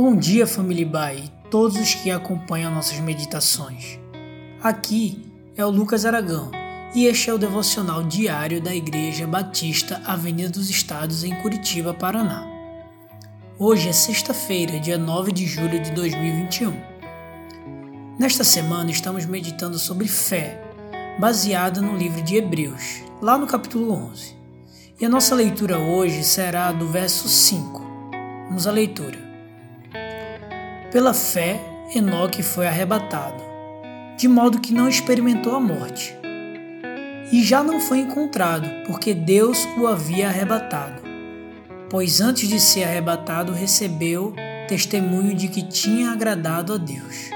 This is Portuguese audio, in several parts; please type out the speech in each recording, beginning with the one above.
Bom dia, família Bai todos os que acompanham nossas meditações. Aqui é o Lucas Aragão e este é o devocional diário da Igreja Batista Avenida dos Estados em Curitiba, Paraná. Hoje é sexta-feira, dia 9 de julho de 2021. Nesta semana estamos meditando sobre fé, baseada no livro de Hebreus, lá no capítulo 11. E a nossa leitura hoje será do verso 5. Vamos à leitura. Pela fé, Enoque foi arrebatado, de modo que não experimentou a morte. E já não foi encontrado, porque Deus o havia arrebatado. Pois antes de ser arrebatado, recebeu testemunho de que tinha agradado a Deus.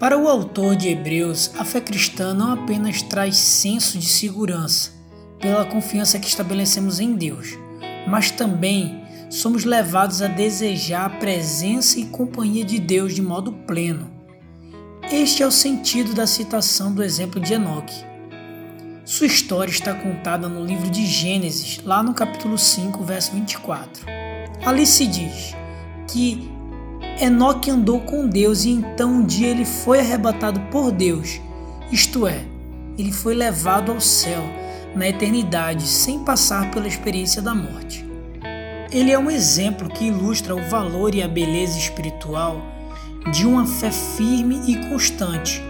Para o autor de Hebreus, a fé cristã não apenas traz senso de segurança, pela confiança que estabelecemos em Deus, mas também somos levados a desejar a presença e companhia de Deus de modo pleno. Este é o sentido da citação do exemplo de Enoque. Sua história está contada no livro de Gênesis, lá no capítulo 5, verso 24. Ali se diz que Enoque andou com Deus e então um dia ele foi arrebatado por Deus, isto é, ele foi levado ao céu na eternidade sem passar pela experiência da morte. Ele é um exemplo que ilustra o valor e a beleza espiritual de uma fé firme e constante,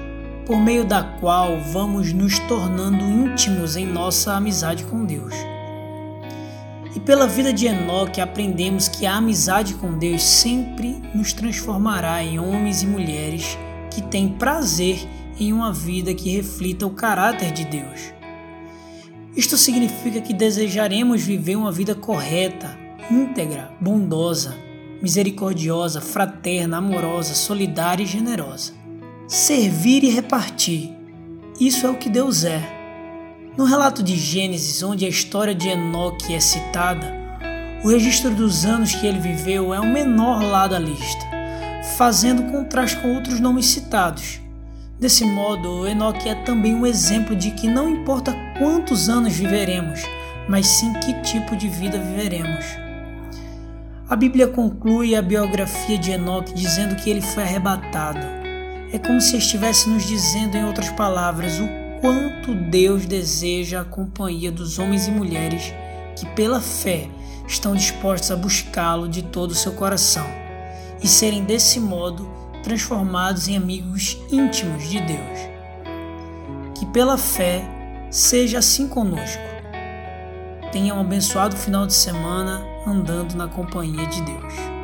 por meio da qual vamos nos tornando íntimos em nossa amizade com Deus. E pela vida de Enoque aprendemos que a amizade com Deus sempre nos transformará em homens e mulheres que têm prazer em uma vida que reflita o caráter de Deus. Isto significa que desejaremos viver uma vida correta, íntegra, bondosa, misericordiosa, fraterna, amorosa, solidária e generosa. Servir e repartir. Isso é o que Deus é. No relato de Gênesis, onde a história de Enoque é citada, o registro dos anos que ele viveu é o menor lá da lista, fazendo contraste com outros nomes citados. Desse modo, Enoque é também um exemplo de que não importa quantos anos viveremos, mas sim que tipo de vida viveremos. A Bíblia conclui a biografia de Enoque dizendo que ele foi arrebatado. É como se estivesse nos dizendo, em outras palavras, o quanto Deus deseja a companhia dos homens e mulheres que, pela fé, estão dispostos a buscá-lo de todo o seu coração e serem desse modo transformados em amigos íntimos de Deus. Que pela fé seja assim conosco. Tenha um abençoado final de semana andando na companhia de Deus.